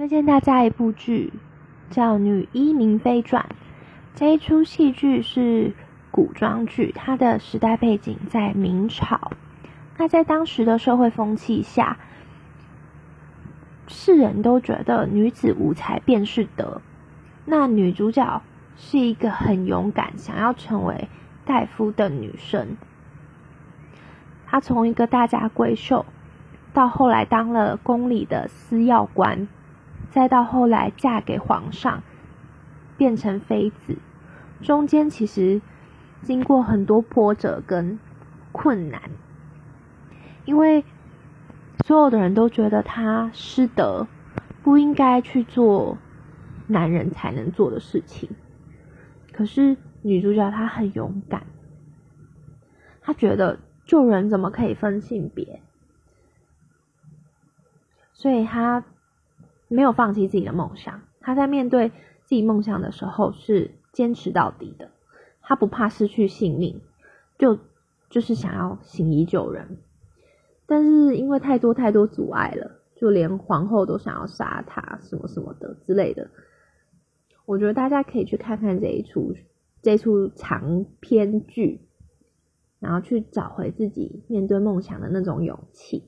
推荐大家一部剧，叫《女医明妃传》。这一出戏剧是古装剧，它的时代背景在明朝。那在当时的社会风气下，世人都觉得女子无才便是德。那女主角是一个很勇敢，想要成为大夫的女生。她从一个大家闺秀，到后来当了宫里的司药官。再到后来嫁给皇上，变成妃子，中间其实经过很多波折跟困难，因为所有的人都觉得她失德，不应该去做男人才能做的事情。可是女主角她很勇敢，她觉得救人怎么可以分性别，所以她。没有放弃自己的梦想，他在面对自己梦想的时候是坚持到底的。他不怕失去性命，就就是想要行医救人。但是因为太多太多阻碍了，就连皇后都想要杀他，什么什么的之类的。我觉得大家可以去看看这一出这出长篇剧，然后去找回自己面对梦想的那种勇气。